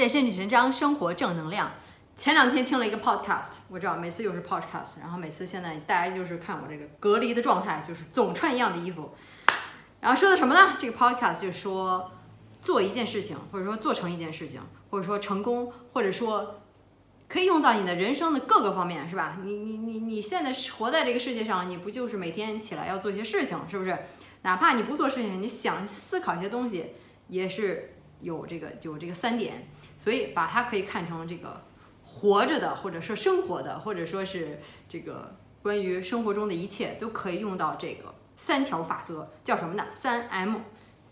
健身女神张，生活正能量。前两天听了一个 podcast，我知道每次又是 podcast，然后每次现在大家就是看我这个隔离的状态，就是总穿一样的衣服。然后说的什么呢？这个 podcast 就说做一件事情，或者说做成一件事情，或者说成功，或者说可以用到你的人生的各个方面，是吧？你你你你现在活在这个世界上，你不就是每天起来要做一些事情，是不是？哪怕你不做事情，你想思考一些东西，也是有这个有这个三点，所以把它可以看成这个活着的，或者说生活的，或者说是这个关于生活中的一切都可以用到这个三条法则，叫什么呢？三 M，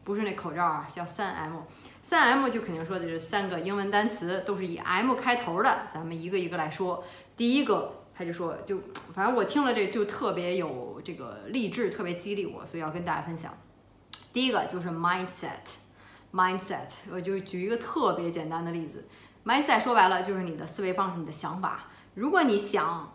不是那口罩啊，叫三 M。三 M 就肯定说的是三个英文单词，都是以 M 开头的，咱们一个一个来说。第一个。他就说，就反正我听了这就特别有这个励志，特别激励我，所以要跟大家分享。第一个就是 mindset Mindset，我就举一个特别简单的例子，mindset 说白了就是你的思维方式，你的想法。如果你想，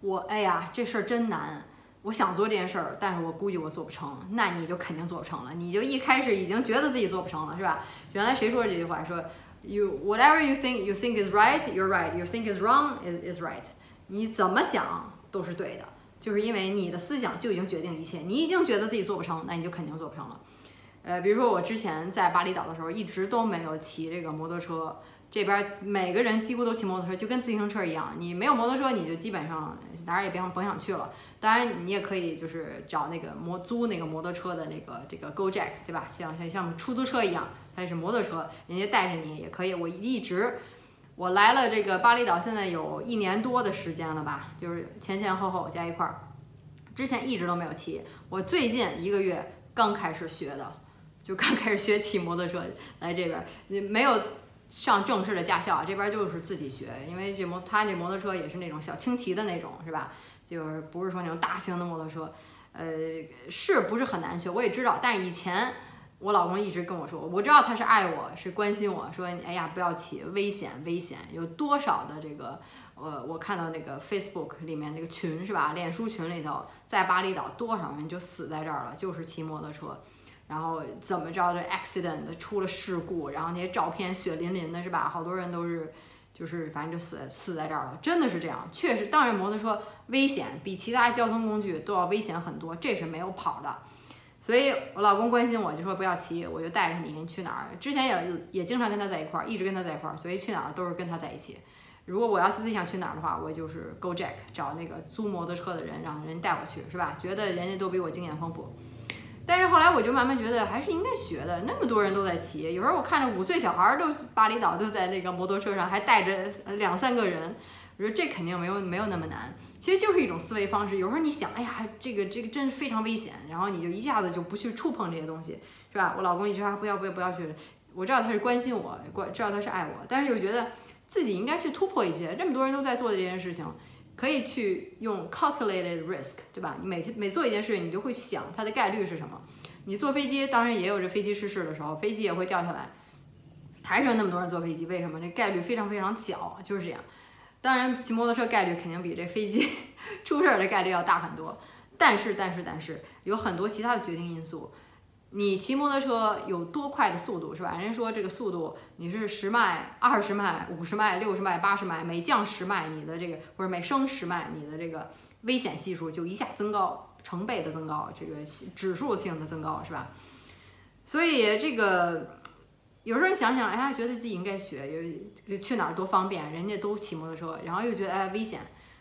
我哎呀这事儿真难，我想做这件事儿，但是我估计我做不成，那你就肯定做不成了，你就一开始已经觉得自己做不成了，是吧？原来谁说这句话？说 you whatever you think you think is right, you're right. You think is wrong is is right. 你怎么想都是对的，就是因为你的思想就已经决定一切。你已经觉得自己做不成，那你就肯定做不成了。呃，比如说我之前在巴厘岛的时候，一直都没有骑这个摩托车。这边每个人几乎都骑摩托车，就跟自行车一样。你没有摩托车，你就基本上哪儿也别甭想去了。当然，你也可以就是找那个摩租那个摩托车的那个这个 Go Jack，对吧？像像像出租车一样，它也是摩托车，人家带着你也可以。我一直。我来了这个巴厘岛，现在有一年多的时间了吧，就是前前后后加一块儿，之前一直都没有骑。我最近一个月刚开始学的，就刚开始学骑摩托车来这边，你没有上正式的驾校，这边就是自己学，因为这摩他这摩托车也是那种小轻骑的那种，是吧？就是不是说那种大型的摩托车，呃，是不是很难学？我也知道，但是以前。我老公一直跟我说，我知道他是爱我，是关心我，说哎呀不要骑，危险危险，有多少的这个，呃，我看到那个 Facebook 里面那个群是吧，脸书群里头，在巴厘岛多少人就死在这儿了，就是骑摩托车，然后怎么着这 accident 出了事故，然后那些照片血淋淋的是吧，好多人都是，就是反正就死死在这儿了，真的是这样，确实，当然摩托车危险，比其他交通工具都要危险很多，这是没有跑的。所以我老公关心我，就说不要骑，我就带着你去哪儿。之前也也经常跟他在一块儿，一直跟他在一块儿，所以去哪儿都是跟他在一起。如果我要自己想去哪儿的话，我就是 Go Jack 找那个租摩托车的人，让人带我去，是吧？觉得人家都比我经验丰富。但是后来我就慢慢觉得还是应该学的，那么多人都在骑，有时候我看着五岁小孩儿都巴厘岛都在那个摩托车上，还带着两三个人。我说这肯定没有没有那么难，其实就是一种思维方式。有时候你想，哎呀，这个这个真是非常危险，然后你就一下子就不去触碰这些东西，是吧？我老公一直说不要不要不要去，我知道他是关心我，关知道他是爱我，但是又觉得自己应该去突破一些。这么多人都在做的这件事情，可以去用 calculated risk，对吧？你每天每做一件事情，你就会去想它的概率是什么。你坐飞机，当然也有这飞机失事的时候，飞机也会掉下来，还是有那么多人坐飞机，为什么？这概率非常非常小，就是这样。当然，骑摩托车概率肯定比这飞机 出事儿的概率要大很多。但是，但是，但是，有很多其他的决定因素。你骑摩托车有多快的速度，是吧？人家说这个速度，你是十迈、二十迈、五十迈、六十迈、八十迈，每降十迈，你的这个不是每升十迈，你的这个危险系数就一下增高成倍的增高，这个指数性的增高，是吧？所以这个。有时候你想想，哎呀，觉得自己应该学，又去哪儿多方便，人家都骑摩托车，然后又觉得哎危险，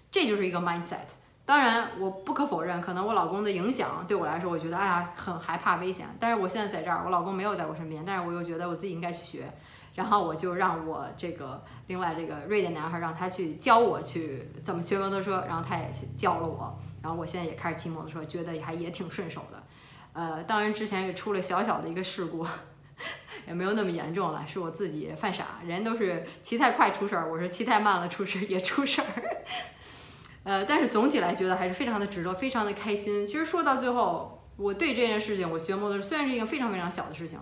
这就是一个 mindset。当然，我不可否认，可能我老公的影响对我来说，我觉得哎呀很害怕危险。但是我现在在这儿，我老公没有在我身边，但是我又觉得我自己应该去学，然后我就让我这个另外这个瑞典男孩让他去教我去怎么学摩托车，然后他也教了我，然后我现在也开始骑摩托车，觉得还也挺顺手的。呃，当然之前也出了小小的一个事故。也没有那么严重了，是我自己犯傻。人都是骑太快出事儿，我是骑太慢了出事也出事儿。呃，但是总体来觉得还是非常的值得，非常的开心。其实说到最后，我对这件事情，我学摩托车虽然是一个非常非常小的事情，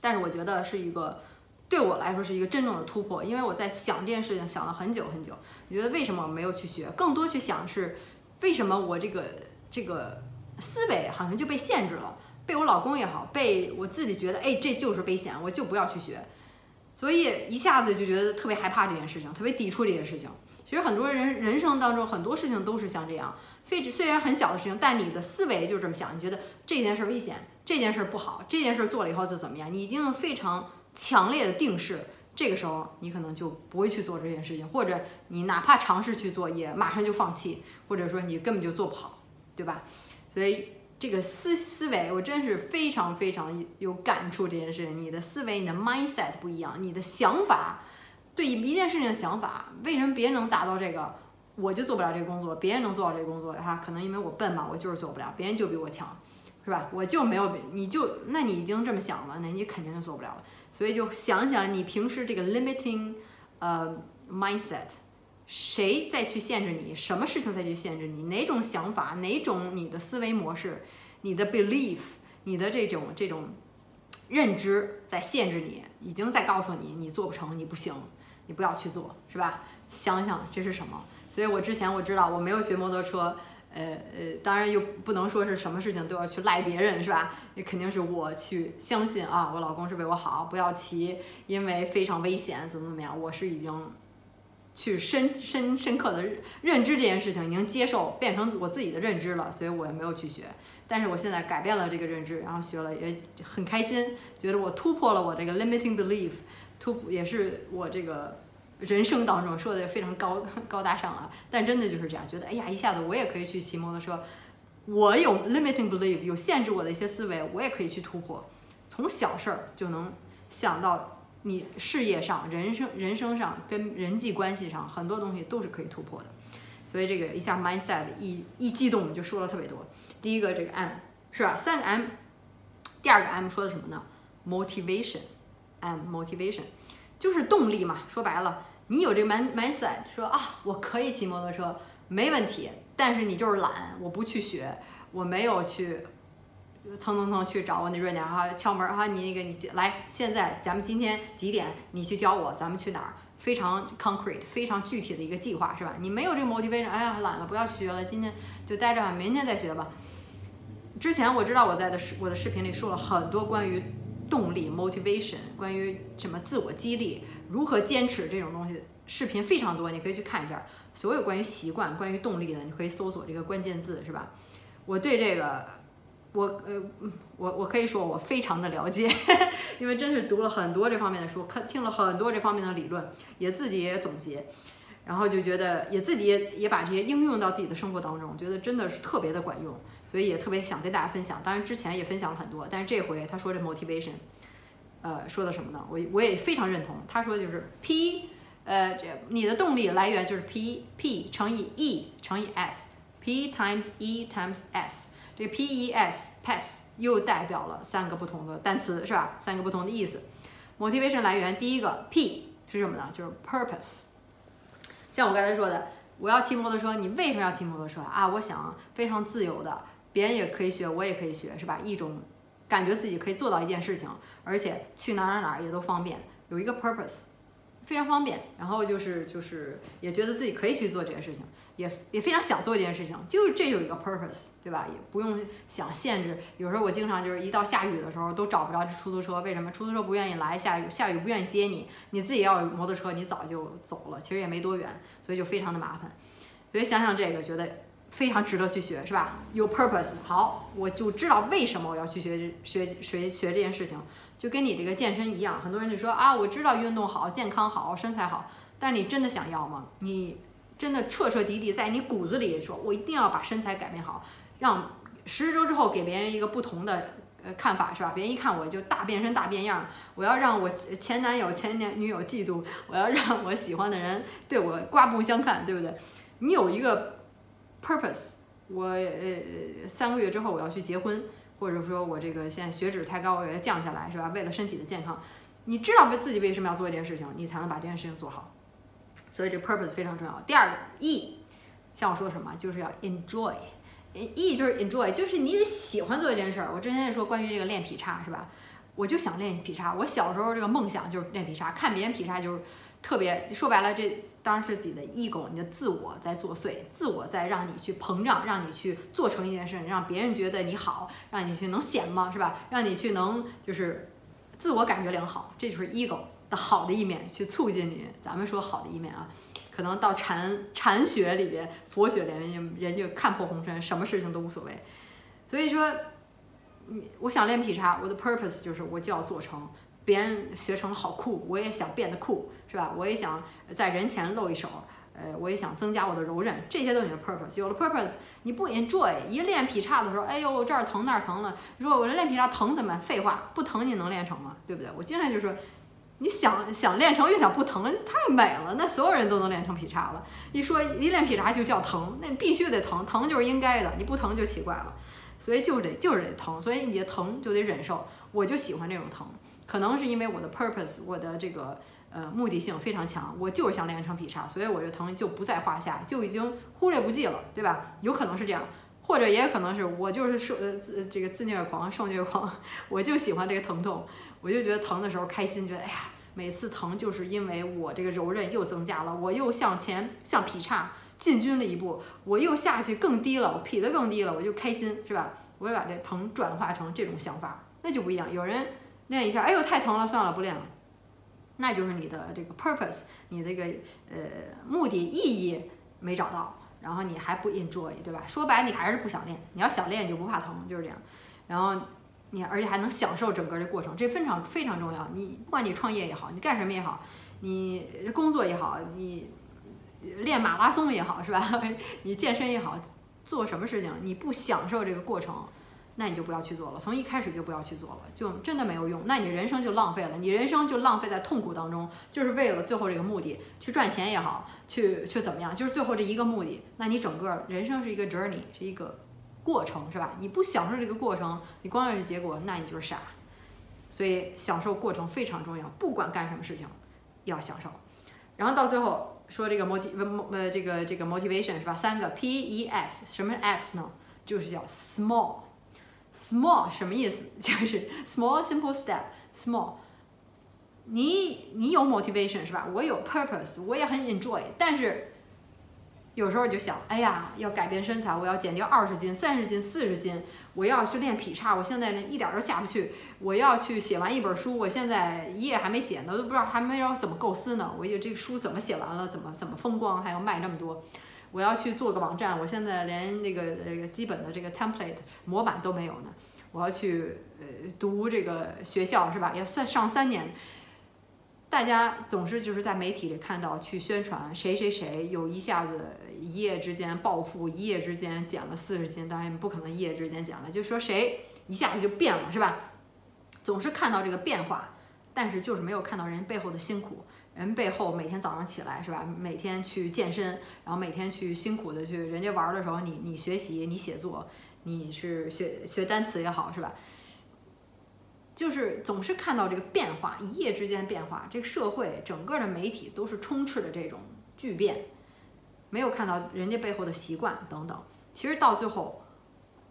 但是我觉得是一个对我来说是一个真正的突破。因为我在想这件事情想了很久很久，我觉得为什么没有去学？更多去想是为什么我这个这个思维好像就被限制了。被我老公也好，被我自己觉得，哎，这就是危险，我就不要去学。所以一下子就觉得特别害怕这件事情，特别抵触这件事情。其实很多人人生当中很多事情都是像这样，非虽然很小的事情，但你的思维就是这么想，你觉得这件事危险，这件事不好，这件事做了以后就怎么样，你已经非常强烈的定势，这个时候你可能就不会去做这件事情，或者你哪怕尝试去做，也马上就放弃，或者说你根本就做不好，对吧？所以这个思思维，我真是非常非常有感触。这件事情，你的思维，你的 mindset 不一样，你的想法。对一件事情的想法，为什么别人能达到这个，我就做不了这个工作？别人能做到这个工作，哈，可能因为我笨嘛，我就是做不了，别人就比我强，是吧？我就没有，你就，那你已经这么想了，那你肯定就做不了了。所以就想想你平时这个 limiting，呃，mindset，谁再去限制你？什么事情再去限制你？哪种想法？哪种你的思维模式？你的 belief？你的这种这种认知在限制你，已经在告诉你，你做不成，你不行。你不要去做，是吧？想想这是什么？所以我之前我知道我没有学摩托车，呃呃，当然又不能说是什么事情都要去赖别人，是吧？也肯定是我去相信啊，我老公是为我好，不要骑，因为非常危险，怎么怎么样？我是已经去深深深刻的认知这件事情，已经接受变成我自己的认知了，所以我也没有去学。但是我现在改变了这个认知，然后学了也很开心，觉得我突破了我这个 limiting belief。突破也是我这个人生当中说的非常高高大上啊，但真的就是这样，觉得哎呀，一下子我也可以去骑摩托车，我有 limiting belief，有限制我的一些思维，我也可以去突破，从小事儿就能想到你事业上、人生人生上跟人际关系上很多东西都是可以突破的，所以这个一下 mindset 一一激动就说了特别多。第一个这个 M 是吧？三个 M，第二个 M 说的什么呢？motivation。motivation，就是动力嘛。说白了，你有这个 mind mindset，说啊，我可以骑摩托车，没问题。但是你就是懒，我不去学，我没有去蹭蹭蹭去找我那瑞娘哈敲门哈，你那个你来，现在咱们今天几点？你去教我，咱们去哪儿？非常 concrete，非常具体的一个计划是吧？你没有这个 motivation，哎呀，懒了，不要去学了，今天就待着吧，明天再学吧。之前我知道我在的视我的视频里说了很多关于。动力 motivation，关于什么自我激励，如何坚持这种东西，视频非常多，你可以去看一下。所有关于习惯、关于动力的，你可以搜索这个关键字，是吧？我对这个，我呃，我我可以说我非常的了解，因为真是读了很多这方面的书，看听了很多这方面的理论，也自己也总结，然后就觉得也自己也也把这些应用到自己的生活当中，觉得真的是特别的管用。所以也特别想跟大家分享，当然之前也分享了很多，但是这回他说这 motivation，呃，说的什么呢？我我也非常认同，他说就是 P，呃，这你的动力来源就是 P P 乘以 E 乘以 S，P times E times S，这个 P E S pass 又代表了三个不同的单词，是吧？三个不同的意思。motivation 来源第一个 P 是什么呢？就是 purpose，像我刚才说的，我要骑摩托车，你为什么要骑摩托车啊？我想非常自由的。别人也可以学，我也可以学，是吧？一种感觉自己可以做到一件事情，而且去哪哪哪也都方便，有一个 purpose，非常方便。然后就是就是也觉得自己可以去做这件事情，也也非常想做这件事情，就是这有一个 purpose，对吧？也不用想限制。有时候我经常就是一到下雨的时候都找不着出租车，为什么？出租车不愿意来，下雨下雨不愿意接你，你自己要有摩托车，你早就走了，其实也没多远，所以就非常的麻烦。所以想想这个，觉得。非常值得去学，是吧？有 purpose，好，我就知道为什么我要去学学学学这件事情，就跟你这个健身一样。很多人就说啊，我知道运动好，健康好，身材好，但你真的想要吗？你真的彻彻底底在你骨子里说，我一定要把身材改变好，让十周之后给别人一个不同的呃看法，是吧？别人一看我就大变身大变样，我要让我前男友前男女友嫉妒，我要让我喜欢的人对我刮目相看，对不对？你有一个。Purpose，我呃三个月之后我要去结婚，或者说我这个现在血脂太高，我要降下来，是吧？为了身体的健康，你知道为自己为什么要做一件事情，你才能把这件事情做好。所以这 purpose 非常重要。第二个 E，像我说什么，就是要 enjoy，E 就是 enjoy，就是你得喜欢做一件事儿。我之前也说关于这个练劈叉，是吧？我就想练劈叉，我小时候这个梦想就是练劈叉，看别人劈叉就是特别，说白了这。当然是自己的 ego，你的自我在作祟，自我在让你去膨胀，让你去做成一件事，让别人觉得你好，让你去能显吗？是吧？让你去能就是自我感觉良好，这就是 ego 的好的一面去促进你。咱们说好的一面啊，可能到禅禅学里边、佛学里面，人就看破红尘，什么事情都无所谓。所以说，你我想练劈叉，我的 purpose 就是我就要做成。别人学成了好酷，我也想变得酷，是吧？我也想在人前露一手，呃，我也想增加我的柔韧，这些都是你的 purpose。有了 purpose，你不 enjoy，一练劈叉的时候，哎呦这儿疼那儿疼了。如果我练劈叉疼怎么办？废话，不疼你能练成吗？对不对？我经常就说，你想想练成又想不疼，太美了。那所有人都能练成劈叉了。一说一练劈叉就叫疼，那必须得疼，疼就是应该的，你不疼就奇怪了。所以就是得就是得疼，所以你的疼就得忍受。我就喜欢这种疼。可能是因为我的 purpose，我的这个呃目的性非常强，我就是想练成劈叉，所以我这疼就不在话下，就已经忽略不计了，对吧？有可能是这样，或者也可能是我就是受呃自这个自虐狂、受虐狂，我就喜欢这个疼痛，我就觉得疼的时候开心，觉得哎呀，每次疼就是因为我这个柔韧又增加了，我又向前向劈叉进军了一步，我又下去更低了，我劈得更低了，我就开心，是吧？我就把这疼转化成这种想法，那就不一样，有人。练一下，哎呦太疼了，算了不练了，那就是你的这个 purpose，你这个呃目的意义没找到，然后你还不 enjoy，对吧？说白你还是不想练，你要想练就不怕疼，就是这样。然后你而且还能享受整个的过程，这非常非常重要。你不管你创业也好，你干什么也好，你工作也好，你练马拉松也好，是吧？你健身也好，做什么事情你不享受这个过程？那你就不要去做了，从一开始就不要去做了，就真的没有用。那你人生就浪费了，你人生就浪费在痛苦当中，就是为了最后这个目的去赚钱也好，去去怎么样，就是最后这一个目的。那你整个人生是一个 journey，是一个过程，是吧？你不享受这个过程，你光认这结果，那你就是傻。所以享受过程非常重要，不管干什么事情，要享受。然后到最后说这个 moti 呃这个这个 motivation 是吧？三个 P E S，什么是 S 呢？就是叫 small。Small 什么意思？就是 small simple step small。你你有 motivation 是吧？我有 purpose，我也很 enjoy。但是有时候就想，哎呀，要改变身材，我要减掉二十斤、三十斤、四十斤，我要去练劈叉，我现在呢一点都下不去。我要去写完一本书，我现在一页还没写呢，都不知道还没有怎么构思呢。我有这个书怎么写完了，怎么怎么风光，还要卖那么多。我要去做个网站，我现在连那个呃基本的这个 template 模板都没有呢。我要去呃读这个学校是吧？要三上三年。大家总是就是在媒体里看到去宣传谁谁谁有一下子一夜之间暴富，一夜之间减了四十斤，当然不可能一夜之间减了，就说谁一下子就变了是吧？总是看到这个变化，但是就是没有看到人背后的辛苦。人背后每天早上起来是吧？每天去健身，然后每天去辛苦的去，人家玩的时候你你学习，你写作，你是学学单词也好是吧？就是总是看到这个变化，一夜之间变化，这个社会整个的媒体都是充斥的这种巨变，没有看到人家背后的习惯等等。其实到最后，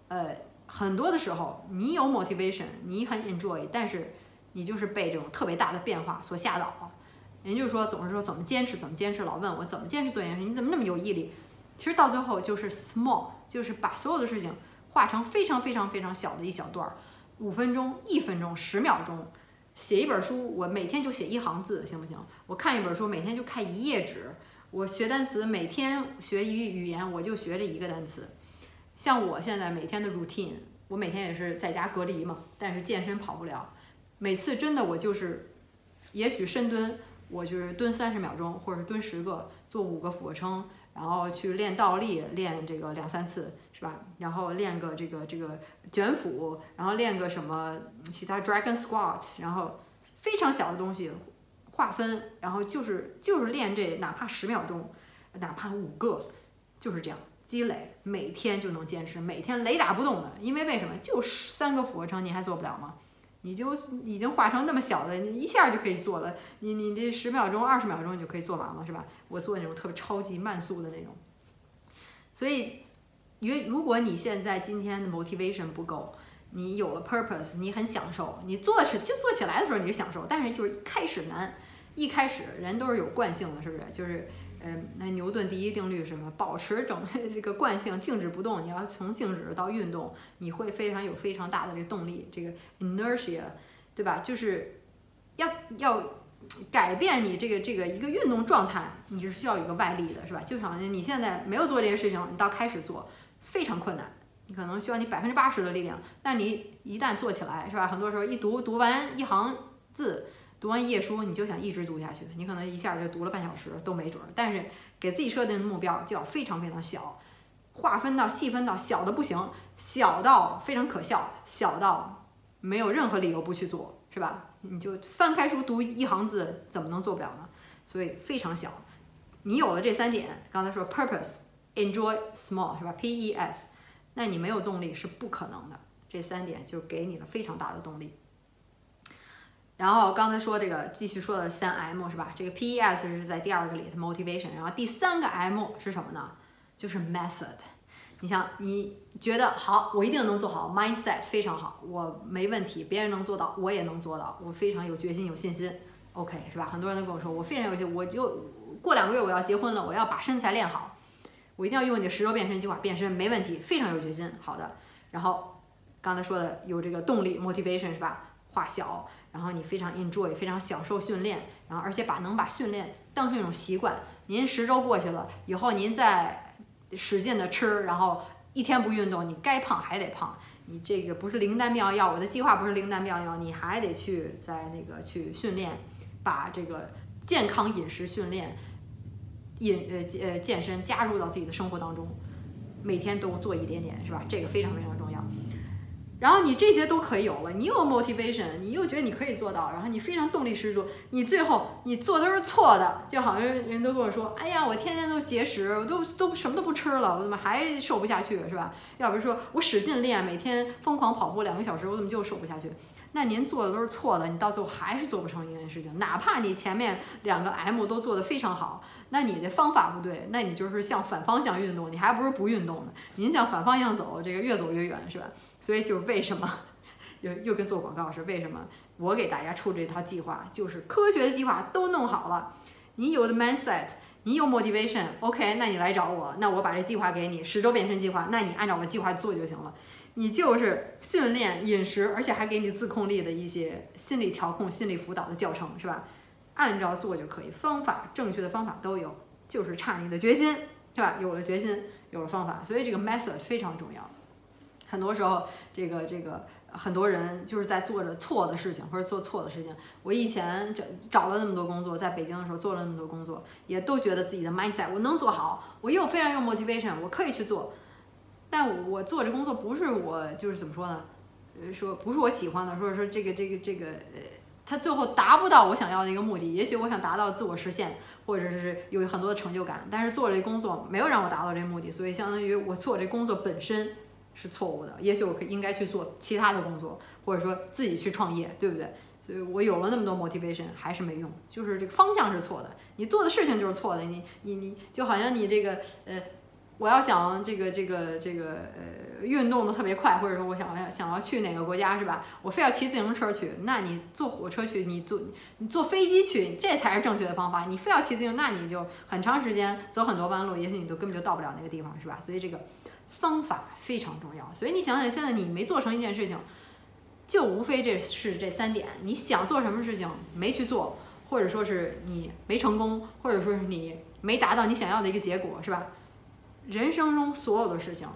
呃，很多的时候你有 motivation，你很 enjoy，但是你就是被这种特别大的变化所吓倒了。人就说，总是说怎么坚持，怎么坚持，老问我怎么坚持做一件事，你怎么那么有毅力？其实到最后就是 small，就是把所有的事情化成非常非常非常小的一小段儿，五分钟、一分钟、十秒钟，写一本书，我每天就写一行字，行不行？我看一本书，每天就看一页纸。我学单词，每天学一语言，我就学这一个单词。像我现在每天的 routine，我每天也是在家隔离嘛，但是健身跑不了，每次真的我就是，也许深蹲。我就是蹲三十秒钟，或者是蹲十个，做五个俯卧撑，然后去练倒立，练这个两三次，是吧？然后练个这个这个卷腹，然后练个什么其他 dragon squat，然后非常小的东西划分，然后就是就是练这哪怕十秒钟，哪怕五个，就是这样积累，每天就能坚持，每天雷打不动的。因为为什么？就三个俯卧撑，你还做不了吗？你就已经化成那么小的，你一下就可以做了。你你这十秒钟、二十秒钟你就可以做完了，是吧？我做那种特别超级慢速的那种。所以，因为如果你现在今天的 motivation 不够，你有了 purpose，你很享受，你做起就做起来的时候你就享受，但是就是开始难，一开始人都是有惯性的，是不是？就是。嗯，那牛顿第一定律什么？保持整 这个惯性，静止不动。你要从静止到运动，你会非常有非常大的这动力，这个 inertia，对吧？就是要要改变你这个这个一个运动状态，你是需要有个外力的，是吧？就好像你现在没有做这些事情，你到开始做非常困难，你可能需要你百分之八十的力量，但你一旦做起来，是吧？很多时候一读读完一行字，读完一页书，你就想一直读下去，你可能一下就读了半小时都没准儿。但是给自己设定的目标就要非常非常小，划分到细分到小的不行，小到非常可笑，小到没有任何理由不去做，是吧？你就翻开书读一行字，怎么能做不了呢？所以非常小。你有了这三点，刚才说 purpose、enjoy、small 是吧？P E S，那你没有动力是不可能的。这三点就给你了非常大的动力。然后刚才说这个，继续说的三 M 是吧？这个 P E S 是在第二个里的 motivation，然后第三个 M 是什么呢？就是 method。你像你觉得好，我一定能做好，mindset 非常好，我没问题，别人能做到，我也能做到，我非常有决心有信心，OK 是吧？很多人都跟我说，我非常有信，我就过两个月我要结婚了，我要把身材练好，我一定要用你的十周变身计划变身，没问题，非常有决心，好的。然后刚才说的有这个动力 motivation 是吧？化小。然后你非常 enjoy，非常享受训练，然后而且把能把训练当成一种习惯。您十周过去了以后，您再使劲的吃，然后一天不运动，你该胖还得胖。你这个不是灵丹妙药，我的计划不是灵丹妙药，你还得去在那个去训练，把这个健康饮食训练、饮呃呃健身加入到自己的生活当中，每天都做一点点，是吧？这个非常非常重要。然后你这些都可以有了，你有 motivation，你又觉得你可以做到，然后你非常动力十足，你最后你做都是错的，就好像人都跟我说，哎呀，我天天都节食，我都都什么都不吃了，我怎么还瘦不下去，是吧？要不是说我使劲练，每天疯狂跑步两个小时，我怎么就瘦不下去？那您做的都是错的，你到最后还是做不成一件事情，哪怕你前面两个 M 都做得非常好，那你的方法不对，那你就是向反方向运动，你还不是不运动呢？您向反方向走，这个越走越远，是吧？所以就是为什么又又跟做广告是为什么？我给大家出这套计划，就是科学的计划都弄好了，你有的 mindset，你有 motivation，OK，那你来找我，那我把这计划给你，十周变身计划，那你按照我计划做就行了。你就是训练、饮食，而且还给你自控力的一些心理调控、心理辅导的教程，是吧？按照做就可以，方法正确的方法都有，就是差你的决心，是吧？有了决心，有了方法，所以这个 method 非常重要。很多时候，这个这个很多人就是在做着错的事情，或者做错的事情。我以前找找了那么多工作，在北京的时候做了那么多工作，也都觉得自己的 mindset 我能做好，我又非常有 motivation，我可以去做。但我做这工作不是我，就是怎么说呢？呃，说不是我喜欢的，或者说这个这个这个呃，他最后达不到我想要的一个目的。也许我想达到自我实现，或者是有很多的成就感，但是做这工作没有让我达到这目的，所以相当于我做这工作本身是错误的。也许我可应该去做其他的工作，或者说自己去创业，对不对？所以我有了那么多 motivation 还是没用，就是这个方向是错的，你做的事情就是错的。你你你就好像你这个呃。我要想这个这个这个呃运动的特别快，或者说我想要想要去哪个国家是吧？我非要骑自行车去，那你坐火车去，你坐你坐飞机去，这才是正确的方法。你非要骑自行车，那你就很长时间走很多弯路，也许你都根本就到不了那个地方是吧？所以这个方法非常重要。所以你想想，现在你没做成一件事情，就无非这是这三点：你想做什么事情没去做，或者说是你没成功，或者说是你没达到你想要的一个结果是吧？人生中所有的事情，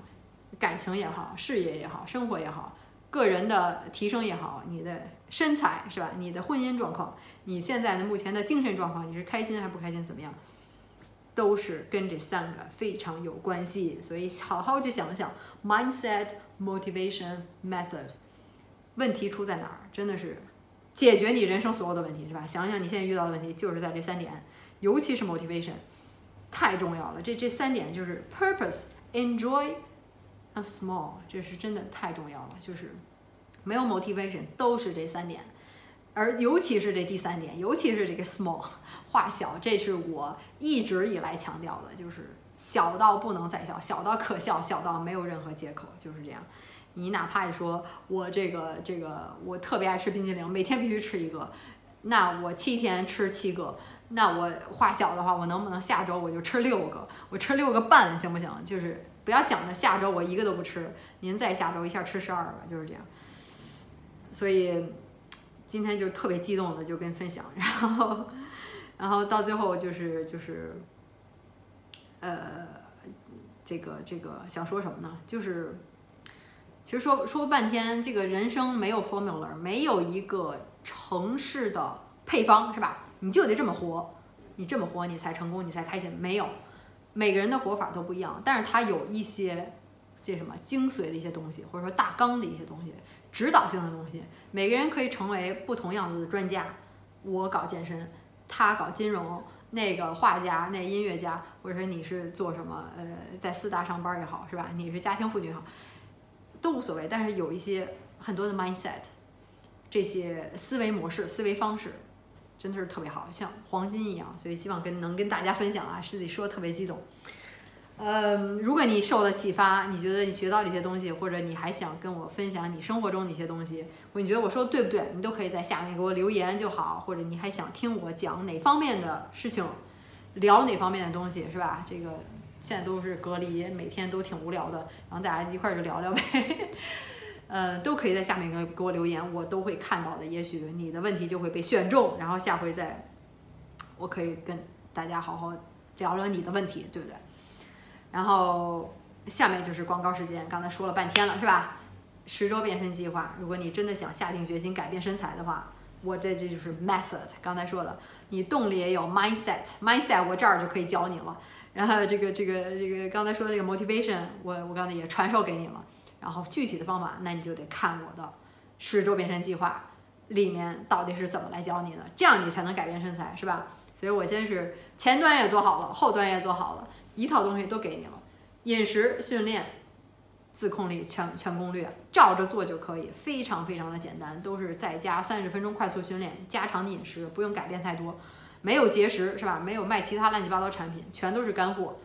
感情也好，事业也好，生活也好，个人的提升也好，你的身材是吧？你的婚姻状况，你现在的目前的精神状况，你是开心还是不开心？怎么样？都是跟这三个非常有关系。所以好好去想想，mindset、motivation、method，问题出在哪儿？真的是解决你人生所有的问题是吧？想想你现在遇到的问题，就是在这三点，尤其是 motivation。太重要了，这这三点就是 purpose, enjoy, and small，这是真的太重要了。就是没有 motivation 都是这三点，而尤其是这第三点，尤其是这个 small 画小，这是我一直以来强调的，就是小到不能再小，小到可笑，小到没有任何借口，就是这样。你哪怕你说我这个这个我特别爱吃冰激凌，每天必须吃一个，那我七天吃七个。那我话小的话，我能不能下周我就吃六个？我吃六个半行不行？就是不要想着下周我一个都不吃，您再下周一下吃十二个，就是这样。所以今天就特别激动的就跟分享，然后，然后到最后就是就是，呃，这个这个想说什么呢？就是，其实说说半天，这个人生没有 formula，没有一个城市的配方，是吧？你就得这么活，你这么活你才成功，你才开心。没有，每个人的活法都不一样，但是它有一些这什么精髓的一些东西，或者说大纲的一些东西，指导性的东西。每个人可以成为不同样子的专家。我搞健身，他搞金融，那个画家，那音乐家，或者说你是做什么，呃，在四大上班也好，是吧？你是家庭妇女也好，都无所谓。但是有一些很多的 mindset，这些思维模式、思维方式，真的是特别好，像黄金一样。所以希望跟能跟大家分享啊，师姐说的特别激动。嗯，如果你受了启发，你觉得你学到了一些东西，或者你还想跟我分享你生活中的一些东西，或你觉得我说的对不对，你都可以在下面给我留言就好，或者你还想听我讲哪方面的事情，聊哪方面的东西，是吧？这个现在都是隔离，每天都挺无聊的，然后大家一块儿就聊聊呗。呃，都可以在下面给给我留言，我都会看到的。也许你的问题就会被选中，然后下回再，我可以跟大家好好聊聊你的问题，对不对？然后下面就是广告时间，刚才说了半天了，是吧？十周变身计划，如果你真的想下定决心改变身材的话，我这这就是 method。刚才说的，你动力也有 mindset，mindset 我这儿就可以教你了。然后这个这个这个刚才说的这个 motivation，我我刚才也传授给你了。然后具体的方法，那你就得看我的十周变身计划里面到底是怎么来教你的，这样你才能改变身材，是吧？所以我先是前端也做好了，后端也做好了。一套东西都给你了，饮食、训练、自控力全全攻略，照着做就可以，非常非常的简单，都是在家三十分钟快速训练，家常的饮食不用改变太多，没有节食是吧？没有卖其他乱七八糟产品，全都是干货，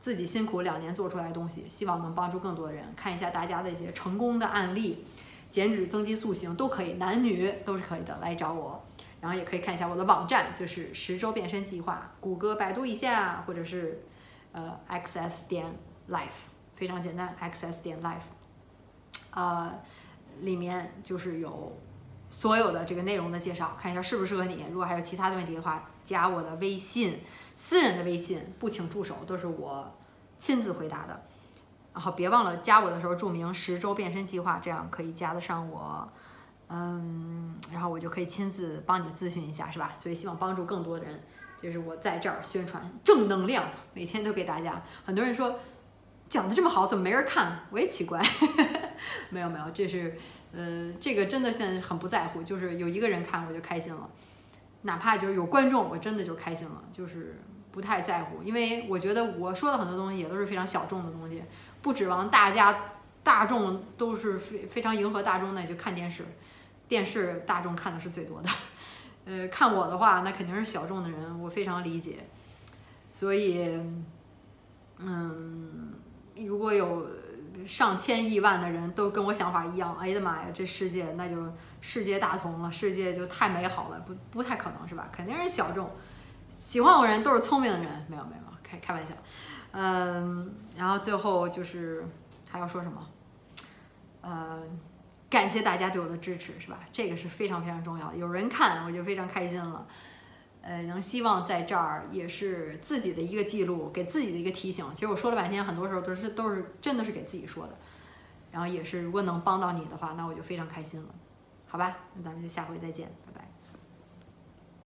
自己辛苦两年做出来的东西，希望能帮助更多的人。看一下大家的一些成功的案例，减脂、增肌、塑形都可以，男女都是可以的，来找我。然后也可以看一下我的网站，就是十周变身计划，谷歌、百度一下，或者是。呃，access 点 life 非常简单，access 点 life，呃，里面就是有所有的这个内容的介绍，看一下适不适合你。如果还有其他的问题的话，加我的微信，私人的微信，不请助手，都是我亲自回答的。然后别忘了加我的时候注明十周变身计划，这样可以加得上我。嗯，然后我就可以亲自帮你咨询一下，是吧？所以希望帮助更多的人。就是我在这儿宣传正能量，每天都给大家。很多人说讲的这么好，怎么没人看？我也奇怪。没有没有，这是呃，这个真的现在很不在乎，就是有一个人看我就开心了，哪怕就是有观众，我真的就开心了，就是不太在乎，因为我觉得我说的很多东西也都是非常小众的东西，不指望大家大众都是非非常迎合大众的就看电视，电视大众看的是最多的。呃，看我的话，那肯定是小众的人，我非常理解。所以，嗯，如果有上千亿万的人都跟我想法一样，哎呀妈呀，这世界那就世界大同了，世界就太美好了，不不太可能是吧？肯定是小众，喜欢我人都是聪明的人，没有没有，开开玩笑。嗯，然后最后就是还要说什么？呃。感谢大家对我的支持，是吧？这个是非常非常重要。有人看，我就非常开心了。呃，能希望在这儿也是自己的一个记录，给自己的一个提醒。其实我说了半天，很多时候都是都是真的是给自己说的。然后也是，如果能帮到你的话，那我就非常开心了。好吧，那咱们就下回再见，拜拜。